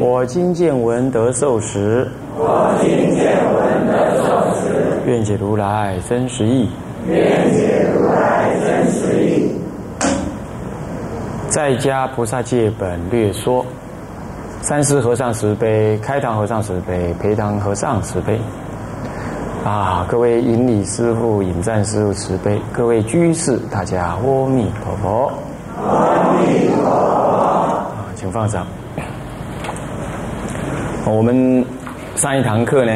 我今见闻得受持。我今见闻得受持。愿解如来真实义。愿解如来真实义。在家菩萨戒本略说。三师和尚十杯，开堂和尚十杯，陪堂和尚十杯。啊，各位引礼师傅、引赞师傅慈悲，各位居士，大家阿弥陀佛。阿弥陀佛。放上。我们上一堂课呢，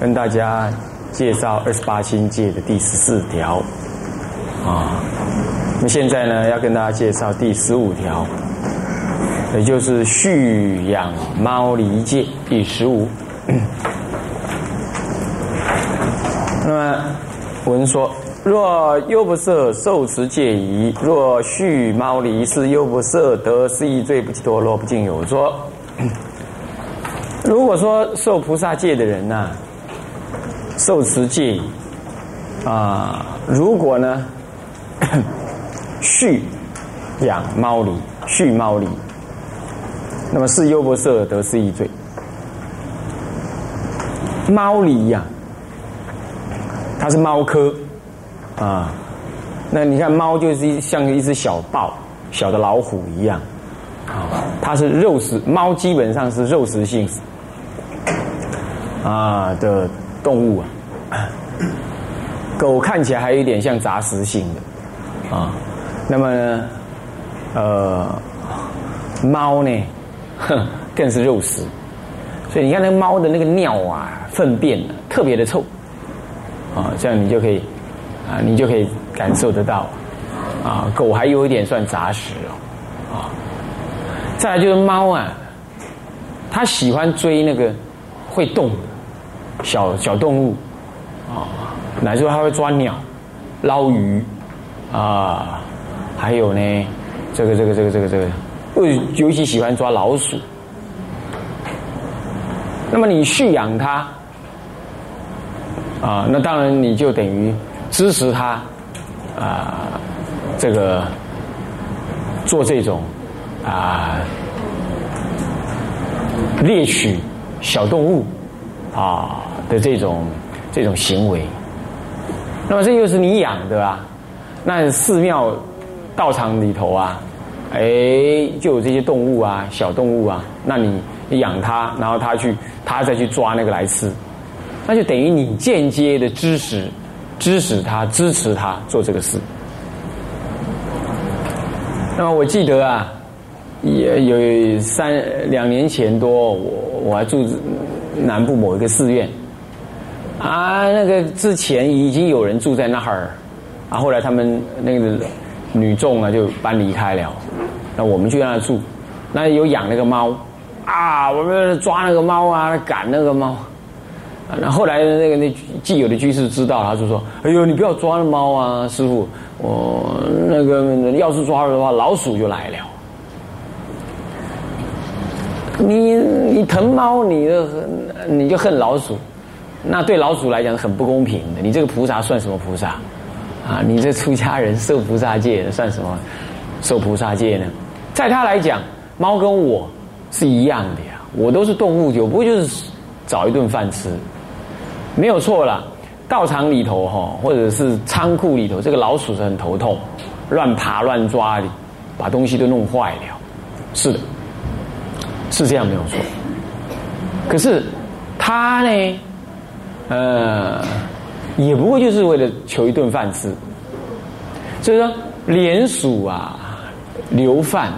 跟大家介绍二十八星界的第十四条。啊，那现在呢，要跟大家介绍第十五条。也就是蓄养猫离界第十五。那么文说：若优不摄受持戒仪，若蓄猫离是优不摄得失意罪不起堕落不尽有说。如果说受菩萨戒的人呐，受持戒仪啊，如果呢 蓄养猫离，蓄猫离。那么是优不摄得失一罪。猫狸呀，它是猫科啊。那你看猫就是像一只小豹、小的老虎一样啊。它是肉食，猫基本上是肉食性啊的动物啊。狗看起来还有一点像杂食性的啊。那么呢，呃，猫呢？哼，更是肉食，所以你看那猫的那个尿啊、粪便啊，特别的臭，啊，这样你就可以，啊，你就可以感受得到，啊，狗还有一点算杂食哦，啊，再来就是猫啊，它喜欢追那个会动的小小动物，啊，乃至它会抓鸟、捞鱼，啊，还有呢，这个这个这个这个这个。尤尤其喜欢抓老鼠，那么你驯养它，啊，那当然你就等于支持他，啊，这个做这种啊猎取小动物啊的这种这种行为，那么这又是你养的啊，那寺庙道场里头啊。哎，就有这些动物啊，小动物啊，那你养它，然后它去，它再去抓那个来吃，那就等于你间接的支持，支持他，支持他做这个事。那么我记得啊，也有三两年前多，我我还住南部某一个寺院，啊，那个之前已经有人住在那儿，啊，后来他们那个。女众啊，就搬离开了。那我们去那住，那有养那个猫啊，我们抓那个猫啊，赶那个猫。那后后来那个那既有的居士知道，他就说：“哎呦，你不要抓那猫啊，师傅，我那个要是抓了的话，老鼠就来了。你你疼猫，你就你就恨老鼠，那对老鼠来讲很不公平的。你这个菩萨算什么菩萨？”啊，你这出家人受菩萨戒算什么？受菩萨戒呢？在他来讲，猫跟我是一样的呀，我都是动物，有不就是找一顿饭吃，没有错啦。道场里头哈，或者是仓库里头，这个老鼠是很头痛，乱爬乱抓的，把东西都弄坏了。是的，是这样没有错。可是他呢？呃。也不过就是为了求一顿饭吃，所以说连鼠啊，留饭，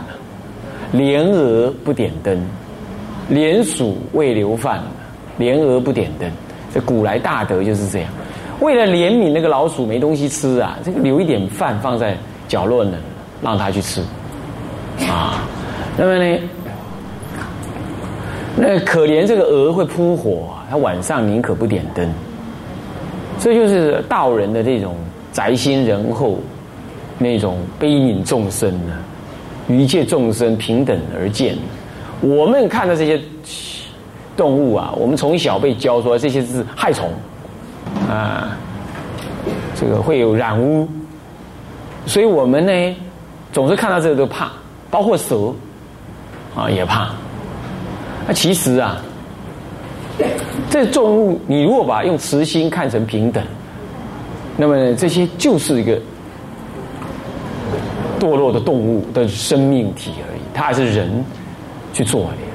莲娥不点灯，连鼠为留饭，莲娥不点灯。这古来大德就是这样，为了怜悯那个老鼠没东西吃啊，这个留一点饭放在角落呢，让它去吃，啊，那么呢，那可怜这个鹅会扑火，它晚上宁可不点灯。这就是道人的这种宅心仁厚，那种悲悯众生呢，与一切众生平等而见。我们看到这些动物啊，我们从小被教说这些是害虫啊，这个会有染污，所以我们呢总是看到这个都怕，包括蛇啊也怕。那其实啊。这重物，你如果把用慈心看成平等，那么这些就是一个堕落的动物的生命体而已，它还是人去做的。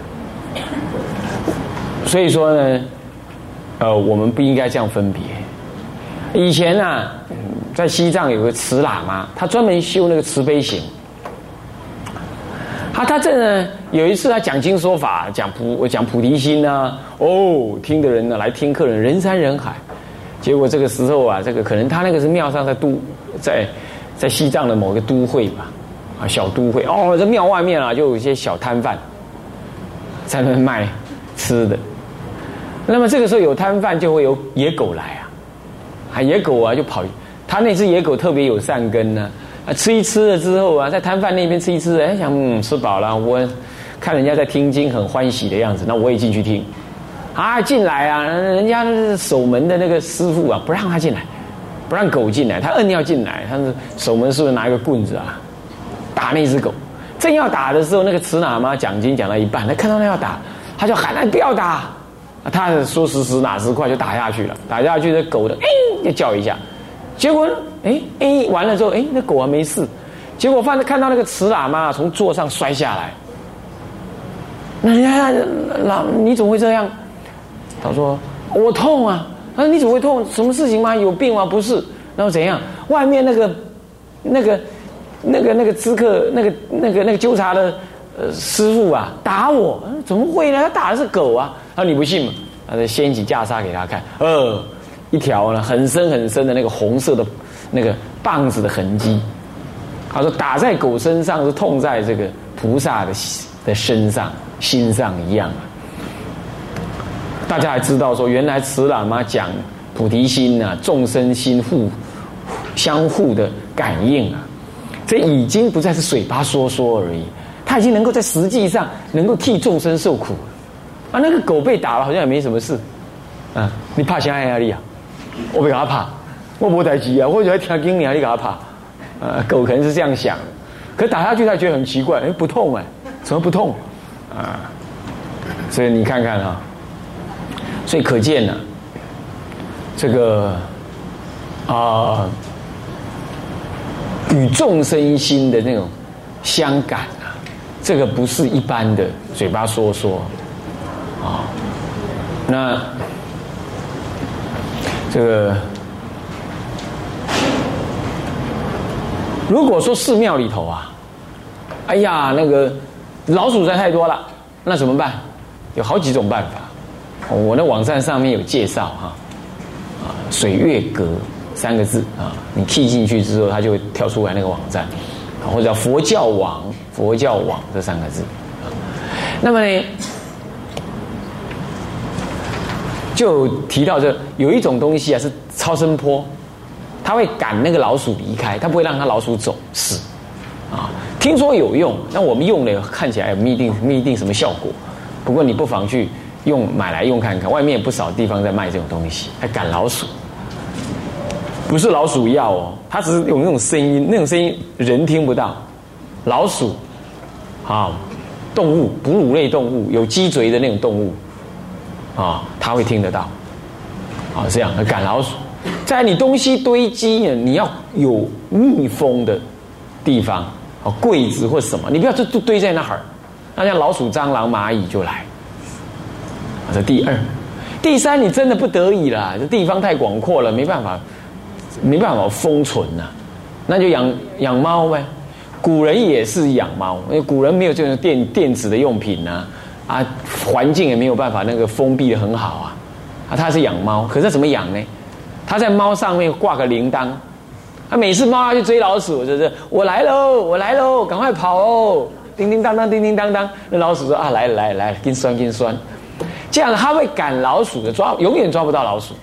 所以说呢，呃，我们不应该这样分别。以前呢，在西藏有个慈喇嘛，他专门修那个慈悲行。他他这呢，有一次他讲经说法，讲菩讲菩提心呐，哦，听的人呢来听客人人山人海，结果这个时候啊，这个可能他那个是庙上在都在在西藏的某个都会吧，啊小都会哦，这庙外面啊就有一些小摊贩在那卖吃的，那么这个时候有摊贩就会有野狗来啊，啊野狗啊就跑，他那只野狗特别有善根呢。啊，吃一吃了之后啊，在摊贩那边吃一吃，哎，想嗯吃饱了，我看人家在听经很欢喜的样子，那我也进去听。啊，进来啊，人家守门的那个师傅啊，不让他进来，不让狗进来，他硬要进来。他是守门是不是拿一个棍子啊，打那只狗？正要打的时候，那个慈喇嘛讲经讲到一半，他看到那要打，他就喊：“来，不要打！”他说时迟哪时快，就打下去了。打下去，那狗的哎，就叫一下。结果，哎哎，完了之后，哎，那狗还没事。结果，放看到那个慈喇嘛从座上摔下来。那人家老你怎么会这样？他说：“我痛啊！”他说：“你怎么会痛？什么事情吗？有病吗？不是。然后怎样？外面那个、那个、那个、那个知客、那个、那个、那个纠察的呃师傅啊，打我？怎么会呢？他打的是狗啊！他说：“你不信吗？”他就掀起袈裟给他看，呃。一条呢很深很深的那个红色的那个棒子的痕迹，他说打在狗身上是痛在这个菩萨的的身上心上一样啊。大家还知道说原来慈喇嘛讲菩提心啊，众生心互相互的感应啊，这已经不再是嘴巴说说而已，他已经能够在实际上能够替众生受苦啊。那个狗被打了好像也没什么事啊，你怕谁压力啊？我不给他怕，我不待机啊！我就听经你啊，你给他怕，呃，狗可能是这样想，可打下去他觉得很奇怪，哎，不痛哎，怎么不痛？啊，所以你看看啊，所以可见呢，这个啊，与众生心的那种相感啊，这个不是一般的嘴巴说说啊，那。这个，如果说寺庙里头啊，哎呀，那个老鼠在太多了，那怎么办？有好几种办法。我的网站上面有介绍哈，啊，水月阁三个字啊，你 key 进去之后，它就会跳出来那个网站，或者叫佛教网，佛教网这三个字。那么呢？就提到这有一种东西啊，是超声波，它会赶那个老鼠离开，它不会让它老鼠走死啊。听说有用，那我们用了看起来不一定不一定什么效果。不过你不妨去用买来用看看，外面不少地方在卖这种东西，还赶老鼠，不是老鼠药哦，它只是有那种声音，那种声音人听不到，老鼠啊，动物哺乳类动物有脊椎的那种动物。啊，他会听得到，啊，这样赶老鼠，在你东西堆积，你要有密封的地方，啊，柜子或什么，你不要就都堆在那儿，那像老鼠、蟑螂、蚂蚁就来。这第二，第三，你真的不得已了，这地方太广阔了，没办法，没办法封存呐，那就养养猫呗。古人也是养猫，因为古人没有这种电电子的用品呐。啊环境也没有办法那个封闭的很好啊，啊，他是养猫，可是怎么养呢？他在猫上面挂个铃铛，啊，每次猫要去追老鼠，就是我来喽，我来喽，赶快跑哦，叮叮当当，叮叮当当，那老鼠说啊，来来来，跟酸跟酸，这样它会赶老鼠的，抓永远抓不到老鼠。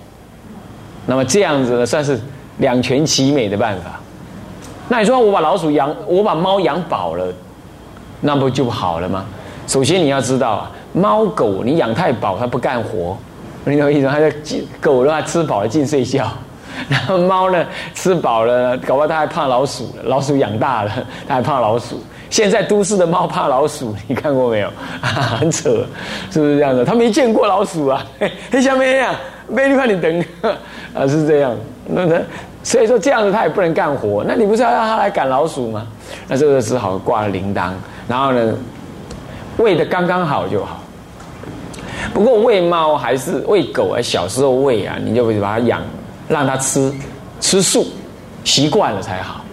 那么这样子呢，算是两全其美的办法。那你说我把老鼠养，我把猫养饱了，那不就好了吗？首先你要知道啊，猫狗你养太饱，它不干活，你懂我意思吗？它在狗的话吃饱了尽睡觉，然后猫呢吃饱了，搞不好它还怕老鼠。老鼠养大了，它还怕老鼠。现在都市的猫怕老鼠，你看过没有？很扯，是不是这样的？它没见过老鼠啊，嘿，小妹呀，美女，怕你等啊，是这样。那它所以说这样子它也不能干活。那你不是要让它来赶老鼠吗？那这个只好挂了铃铛，然后呢？喂的刚刚好就好，不过喂猫还是喂狗啊，小时候喂啊，你就把它养，让它吃吃素，习惯了才好。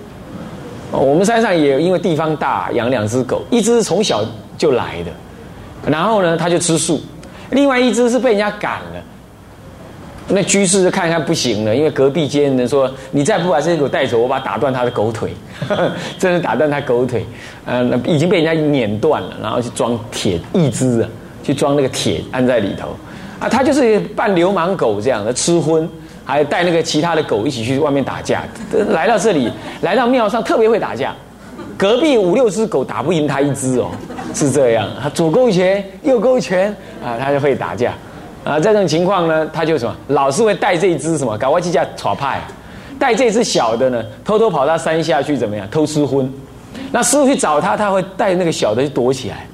我们山上也因为地方大，养两只狗，一只从小就来的，然后呢，它就吃素，另外一只是被人家赶了。那居士就看看不行了，因为隔壁间人说：“你再不把这只狗带走，我把打断他的狗腿。”真的打断他狗腿，呃，已经被人家碾断了，然后去装铁一只啊，去装那个铁安在里头啊。他就是扮流氓狗这样的吃荤，还带那个其他的狗一起去外面打架。来到这里，来到庙上特别会打架，隔壁五六只狗打不赢他一只哦，是这样。他左勾拳，右勾拳啊，他就会打架。啊，这种情况呢，他就什么，老是会带这一只什么，搞外去叫耍派，带这只小的呢，偷偷跑到山下去怎么样，偷吃荤。那师傅去找他，他会带那个小的去躲起来，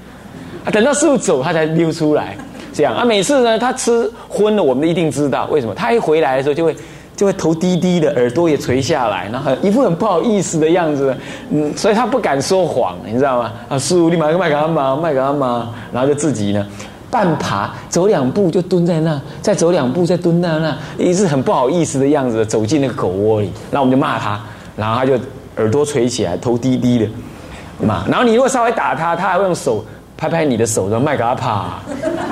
啊，等到师傅走，他才溜出来。这样啊，每次呢，他吃荤了，我们一定知道为什么。他一回来的时候，就会就会头低低的，耳朵也垂下来，然后一副很不好意思的样子。嗯，所以他不敢说谎，你知道吗？啊，师傅，你买个麦克阿妈，卖给阿妈，然后就自己呢。半爬走两步就蹲在那，再走两步再蹲在那，一直很不好意思的样子走进那个狗窝里，然后我们就骂他，然后他就耳朵垂起来，头低低的骂。然后你如果稍微打他，他还会用手拍拍你的手，说麦给他爬，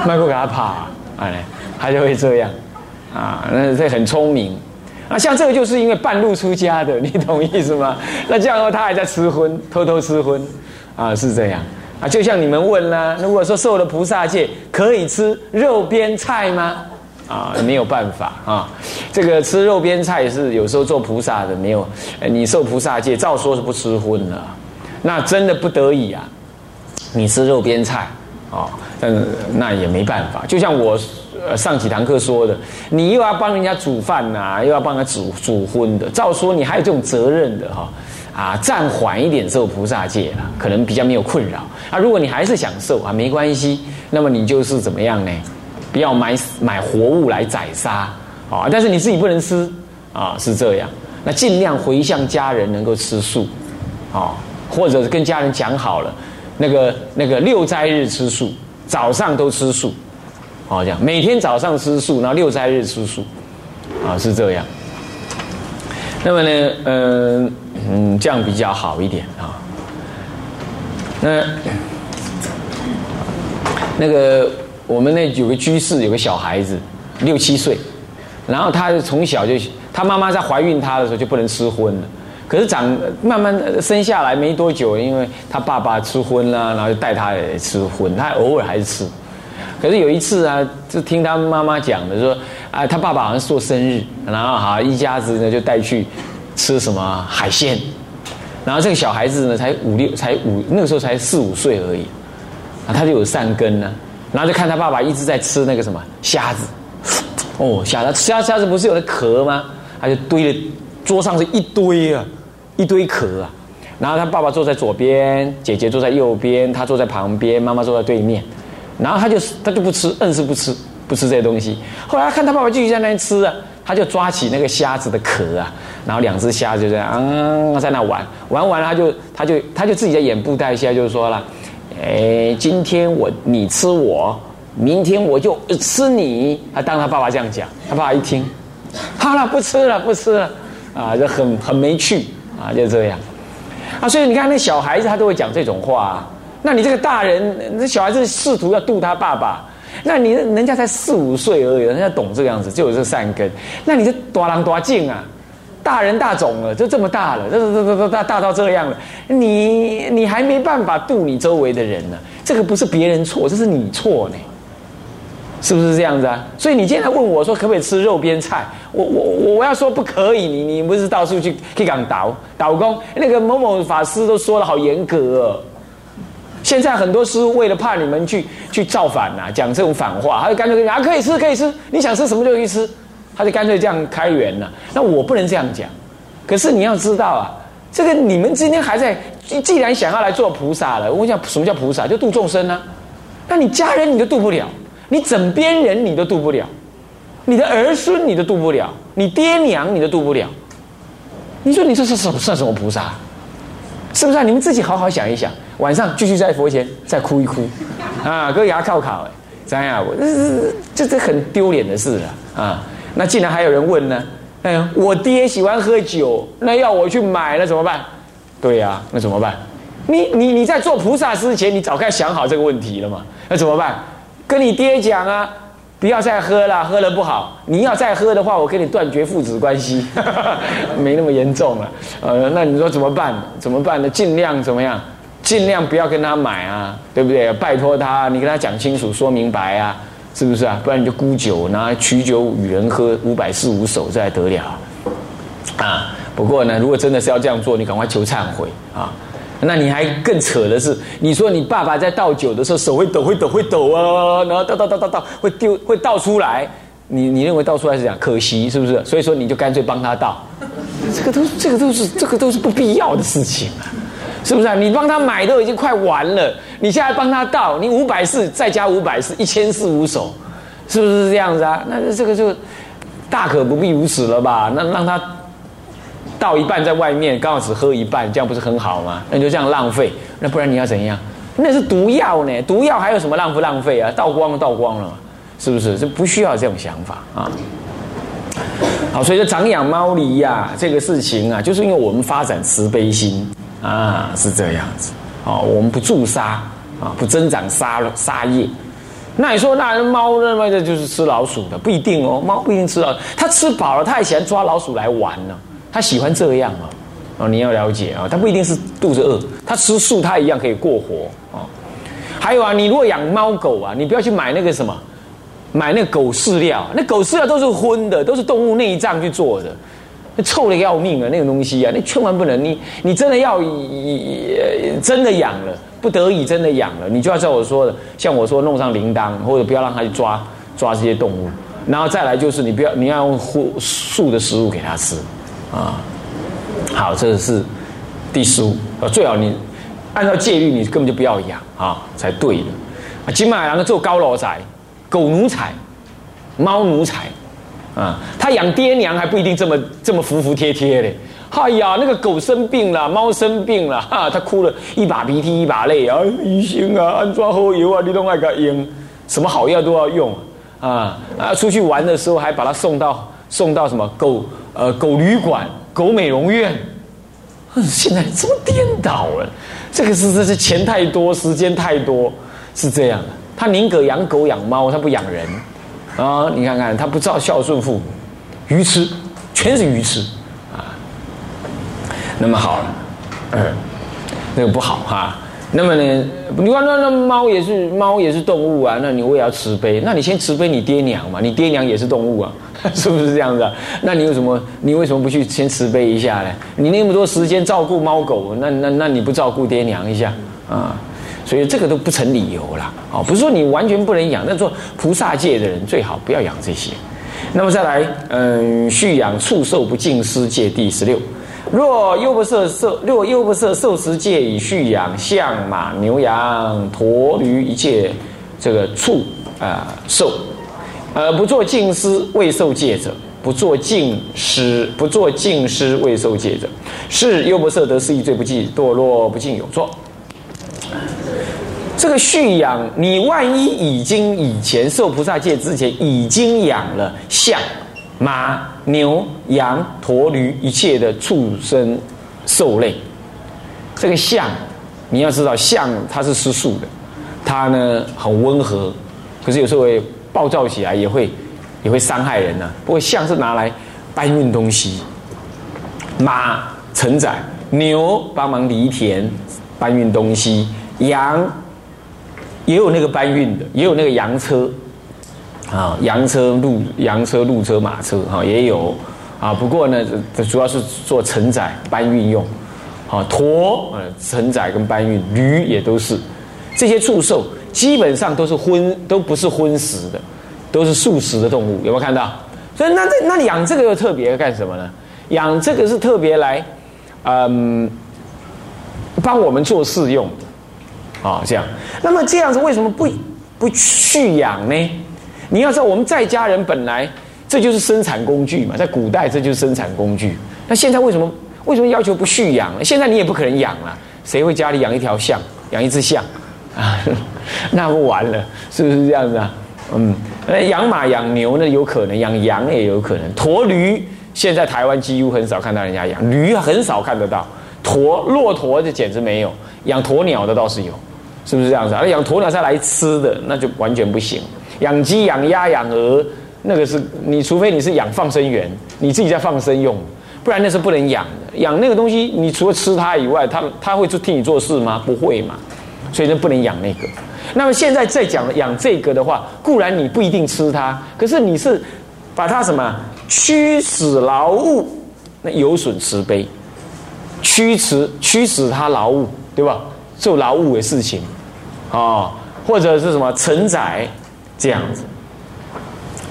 麦给他爬，哎，他就会这样啊，那这很聪明啊。像这个就是因为半路出家的，你懂意思吗？那这样的话他还在吃荤，偷偷吃荤啊，是这样。啊，就像你们问啦，如果说受了菩萨戒，可以吃肉边菜吗？啊，没有办法啊。这个吃肉边菜是有时候做菩萨的没有，你受菩萨戒，照说是不吃荤的。那真的不得已啊，你吃肉边菜啊，但那也没办法。就像我上几堂课说的，你又要帮人家煮饭呐，又要帮他煮煮荤的，照说你还有这种责任的哈。啊暂缓一点受菩萨戒了，可能比较没有困扰。啊，如果你还是想受啊，没关系，那么你就是怎么样呢？不要买买活物来宰杀啊，但是你自己不能吃啊，是这样。那尽量回向家人能够吃素啊，或者跟家人讲好了，那个那个六斋日吃素，早上都吃素，好这样，每天早上吃素，然后六斋日吃素，啊，是这样。那么呢，嗯。嗯，这样比较好一点啊。那那个我们那有个居士，有个小孩子，六七岁，然后他从小就，他妈妈在怀孕他的时候就不能吃荤了。可是长慢慢生下来没多久，因为他爸爸吃荤啦，然后就带他也吃荤，他偶尔还是吃。可是有一次啊，就听他妈妈讲的说，啊，他爸爸好像是做生日，然后好一家子呢就带去。吃什么海鲜？然后这个小孩子呢，才五六，才五那个时候才四五岁而已，啊，他就有善根呢。然后就看他爸爸一直在吃那个什么虾子，哦，虾子虾虾子不是有的壳吗？他就堆了桌上是一堆啊，一堆壳啊。然后他爸爸坐在左边，姐姐坐在右边，他坐在旁边，妈妈坐在对面。然后他就他就不吃，硬是不吃，不吃这些东西。后来看他爸爸继续在那边吃啊。他就抓起那个虾子的壳啊，然后两只虾就这样嗯在那玩，玩完了他就他就他就自己在演布袋戏，就是说了，哎，今天我你吃我，明天我就吃你。他当他爸爸这样讲，他爸爸一听，好了，不吃了，不吃了，啊，就很很没趣啊，就这样。啊，所以你看那小孩子他都会讲这种话，那你这个大人，那小孩子试图要渡他爸爸。那你人家才四五岁而已，人家懂这个样子，就有这个善根。那你这多狼多劲啊，大人大种了，就这么大了，这这这这大大到这样了，你你还没办法度你周围的人呢。这个不是别人错，这是你错呢。是不是这样子啊？所以你今天问我说可不可以吃肉边菜？我我我要说不可以，你你不是到处去去讲导导工？那个某某法师都说的好严格哦。现在很多师傅为了怕你们去去造反呐，讲这种反话，他就干脆跟你讲啊，可以吃可以吃，你想吃什么就去吃，他就干脆这样开源了。那我不能这样讲，可是你要知道啊，这个你们今天还在，既然想要来做菩萨了，我讲什么叫菩萨，就度众生啊。那你家人你都度不了，你枕边人你都度不了，你的儿孙你都度不了，你爹娘你都度不了，你说你这是什算什么菩萨？是不是啊？你们自己好好想一想。晚上继续在佛前再哭一哭，啊，搁牙靠靠哎，怎样？我这是这这很丢脸的事啊啊！那竟然还有人问呢？哎，我爹喜欢喝酒，那要我去买，了怎么办？对呀，那怎么办？你你你在做菩萨之前，你早该想好这个问题了嘛？那怎么办？跟你爹讲啊，不要再喝了，喝了不好。你要再喝的话，我跟你断绝父子关系，没那么严重了。呃，那你说怎么办？怎么办呢？尽量怎么样？尽量不要跟他买啊，对不对？拜托他，你跟他讲清楚、说明白啊，是不是啊？不然你就沽酒，拿取酒与人喝，五百四五手，这还得了啊？不过呢，如果真的是要这样做，你赶快求忏悔啊！那你还更扯的是，你说你爸爸在倒酒的时候手会抖、会抖、会抖啊，然后倒倒倒倒倒会丢、会倒出来，你你认为倒出来是讲可惜是不是？所以说你就干脆帮他倒，这个都这个都是这个都是不必要的事情啊！是不是啊？你帮他买都已经快完了，你现在帮他倒，你五百四再加五百四，一千四五手，是不是这样子啊？那这个就大可不必如此了吧？那让他倒一半在外面，刚好只喝一半，这样不是很好吗？那你就这样浪费，那不然你要怎样？那是毒药呢，毒药还有什么浪不浪费啊？倒光了倒光了，是不是？这不需要这种想法啊。好，所以说长养猫狸呀，这个事情啊，就是因为我们发展慈悲心。啊，是这样子，哦，我们不助杀啊，不增长杀杀业。那你说，那猫认为的就是吃老鼠的，不一定哦。猫不一定吃老，它吃饱了，它也喜欢抓老鼠来玩呢。他喜欢这样啊，哦，你要了解啊，他不一定是肚子饿，他吃素，他一样可以过活啊。还有啊，你如果养猫狗啊，你不要去买那个什么，买那狗饲料，那狗饲料都是荤的，都是动物内脏去做的。那臭的要命啊！那个东西啊，那千万不能。你你真的要真的养了，不得已真的养了，你就要照我说的，像我说弄上铃铛，或者不要让它去抓抓这些动物。然后再来就是你不要你要用素的食物给它吃啊。好，这是第十五，最好你按照戒律，你根本就不要养啊，才对的。啊，金马郎做高楼仔，狗奴才，猫奴才。啊，他养爹娘还不一定这么这么服服帖帖嘞。哎呀，那个狗生病了，猫生病了，哈，他哭了一把鼻涕一把泪啊，医生啊，安装好油啊，你都爱给用，什么好药都要用啊啊！出去玩的时候还把他送到送到什么狗呃狗旅馆、狗美容院。现在这么颠倒了，这个是这是钱太多，时间太多，是这样的。他宁可养狗养猫，他不养人。啊，你看看他不知道孝顺父母，愚痴，全是愚痴啊。那么好了，嗯，那个不好哈。那么呢，你看那那猫也是猫也是动物啊，那你我也要慈悲。那你先慈悲你爹娘嘛，你爹娘也是动物啊，是不是这样子？那你为什么你为什么不去先慈悲一下呢？你那么多时间照顾猫狗，那那那你不照顾爹娘一下啊？所以这个都不成理由了，哦，不是说你完全不能养，那做菩萨界的人最好不要养这些。那么再来，嗯，畜养畜兽不净施戒第十六。若又不色受，若又不色受持戒以畜养象马牛羊驼驴一切这个畜啊兽，呃，不做净施未受戒者，不做净施不做净施未受戒者，是又不色得失一罪不计，堕落不尽有错。这个蓄养，你万一已经以前受菩萨戒之前已经养了象、马、牛、羊、驼、驴一切的畜生兽类，这个象，你要知道象它是吃素的，它呢很温和，可是有时候会暴躁起来，也会也会伤害人呢。不过象是拿来搬运东西，马承载，牛帮忙犁田搬运东西，羊。也有那个搬运的，也有那个洋车，啊，羊车、路羊车、路车、马车哈也有啊。不过呢，主要是做承载搬运用。啊，驼呃承载跟搬运，驴也都是这些畜兽，基本上都是荤，都不是荤食的，都是素食的动物。有没有看到？所以那这那养这个又特别干什么呢？养这个是特别来，嗯，帮我们做事用的啊。这样，那么这样子为什么不不去养呢？你要知道，我们在家人本来这就是生产工具嘛，在古代这就是生产工具。那现在为什么？为什么要求不蓄养呢？现在你也不可能养了，谁会家里养一条象，养一只象啊？那不完了，是不是这样子啊？嗯，那养马养牛呢？有可能养羊也有可能。驼驴现在台湾几乎很少看到人家养，驴很少看得到。驼骆驼就简直没有，养鸵鸟的倒是有，是不是这样子？啊养鸵鸟再来吃的，那就完全不行。养鸡、养鸭、养鹅，那个是你除非你是养放生员，你自己在放生用。不然那是不能养的，养那个东西，你除了吃它以外，它它会做替你做事吗？不会嘛，所以就不能养那个。那么现在再讲养这个的话，固然你不一定吃它，可是你是把它什么驱使劳务，那有损慈悲，驱使驱使它劳务，对吧？做劳务的事情，啊，或者是什么承载这样子，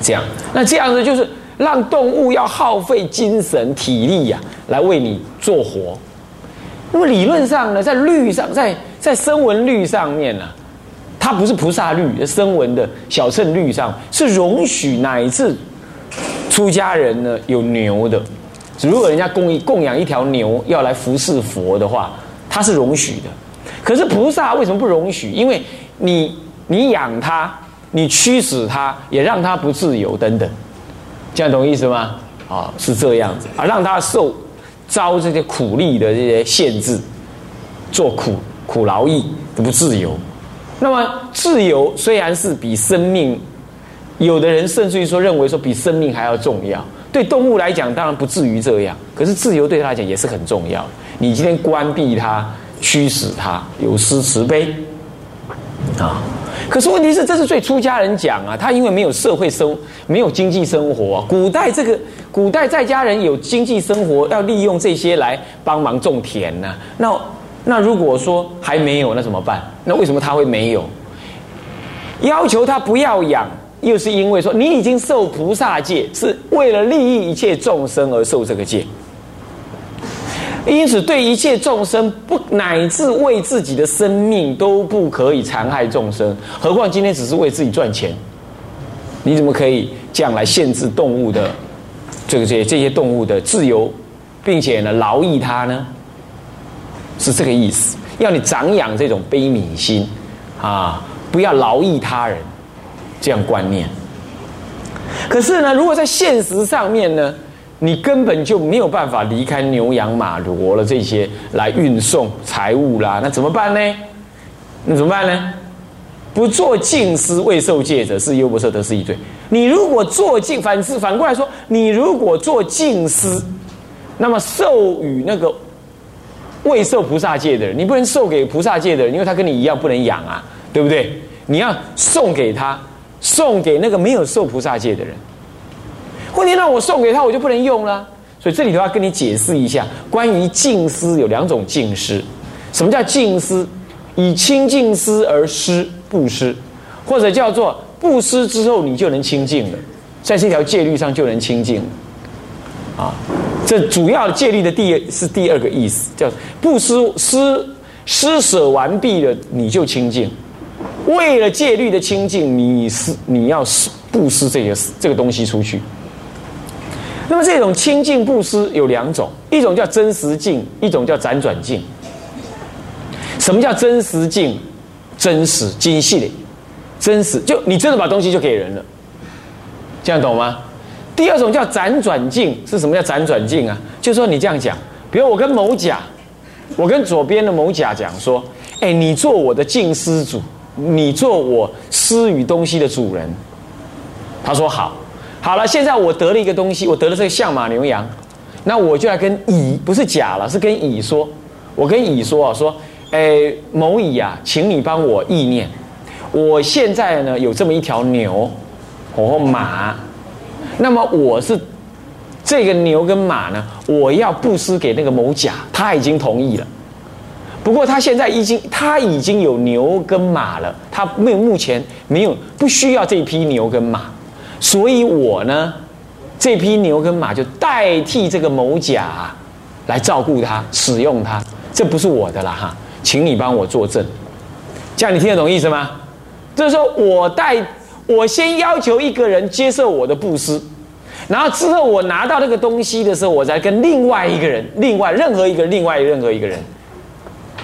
这样，那这样子就是。让动物要耗费精神体力呀，来为你做活。那么理论上呢，在律上，在在声闻律上面呢，它不是菩萨律，声闻的小乘律上是容许乃至出家人呢有牛的。如果人家供供养一条牛要来服侍佛的话，它是容许的。可是菩萨为什么不容许？因为你你养它，你驱使它，也让它不自由等等。这样懂意思吗？啊，是这样子啊，让他受遭这些苦力的这些限制，做苦苦劳役不自由。那么自由虽然是比生命，有的人甚至于说认为说比生命还要重要。对动物来讲，当然不至于这样。可是自由对他来讲也是很重要。你今天关闭他，驱使他，有失慈悲啊。可是问题是，这是对出家人讲啊，他因为没有社会生，没有经济生活。古代这个古代在家人有经济生活，要利用这些来帮忙种田呢。那那如果说还没有，那怎么办？那为什么他会没有？要求他不要养，又是因为说你已经受菩萨戒，是为了利益一切众生而受这个戒。因此，对一切众生不乃至为自己的生命都不可以残害众生，何况今天只是为自己赚钱，你怎么可以这样来限制动物的这个这些这些动物的自由，并且呢劳役它呢？是这个意思，要你长养这种悲悯心啊，不要劳役他人，这样观念。可是呢，如果在现实上面呢？你根本就没有办法离开牛羊马骡了这些来运送财物啦，那怎么办呢？那怎么办呢？不做净施未受戒者是优不赦得失一罪。你如果做净，反是反过来说，你如果做净施，那么授予那个未受菩萨戒的人，你不能授给菩萨戒的人，因为他跟你一样不能养啊，对不对？你要送给他，送给那个没有受菩萨戒的人。问题让我送给他，我就不能用了。所以这里头要跟你解释一下，关于净施有两种净施。什么叫净施？以清净施而施布施，或者叫做布施之后你就能清净了，在这条戒律上就能清净了。啊，这主要戒律的第是第二个意思，叫布施施施舍完毕了你就清净。为了戒律的清净，你是你要施布施这个这个东西出去。那么这种清净布施有两种，一种叫真实净，一种叫辗转净。什么叫真实净？真实精细的，真实就你真的把东西就给人了，这样懂吗？第二种叫辗转净，是什么叫辗转净啊？就说你这样讲，比如我跟某甲，我跟左边的某甲讲说，哎，你做我的净施主，你做我施与东西的主人。他说好。好了，现在我得了一个东西，我得了这个象马牛羊，那我就要跟乙不是甲了，是跟乙说，我跟乙说啊，说，哎，某乙啊，请你帮我意念，我现在呢有这么一条牛，或马。那么我是这个牛跟马呢，我要布施给那个某甲，他已经同意了。不过他现在已经他已经有牛跟马了，他没有目前没有不需要这一批牛跟马，所以我呢，这批牛跟马就代替这个某甲来照顾他，使用它，这不是我的了哈，请你帮我作证，这样你听得懂意思吗？就是说我代我先要求一个人接受我的布施，然后之后我拿到那个东西的时候，我再跟另外一个人，另外任何一个另外任何一个人。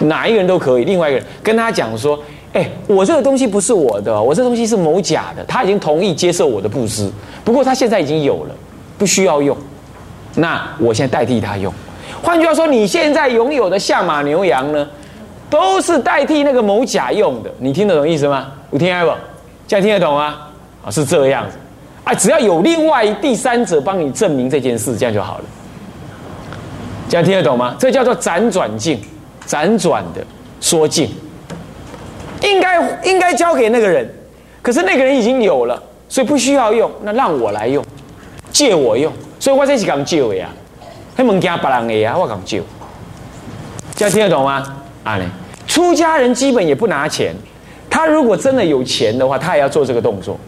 哪一个人都可以，另外一个人跟他讲说：“哎，我这个东西不是我的，我这东西是某甲的，他已经同意接受我的布施，不过他现在已经有了，不需要用，那我现在代替他用。换句话说，你现在拥有的象马牛羊呢，都是代替那个某甲用的，你听得懂意思吗？我听不？这样听得懂吗？啊，是这样子，啊，只要有另外第三者帮你证明这件事，这样就好了。这样听得懂吗？这叫做辗转境。”辗转的说尽，应该应该交给那个人，可是那个人已经有了，所以不需要用，那让我来用，借我用，所以我这是讲借的呀，那物件别人的呀，我讲借，这样听得懂吗？啊嘞，出家人基本也不拿钱，他如果真的有钱的话，他也要做这个动作，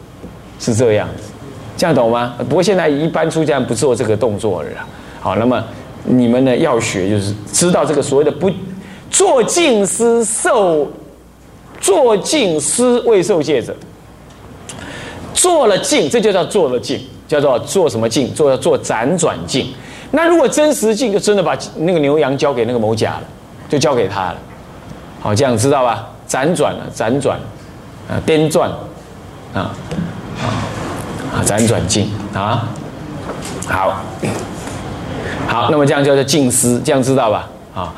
是这样子，这样懂吗？不过现在一般出家人不做这个动作了，好，那么你们呢要学就是知道这个所谓的不。做净思受，做净思未受戒者，做了净，这就叫做了净，叫做做什么净？做做辗转净。那如果真实净，就真的把那个牛羊交给那个某甲了，就交给他了。好，这样知道吧？辗转了，辗转，啊，颠转，啊，啊，啊，辗转净啊，好，好，那么这样叫做净思，这样知道吧？啊。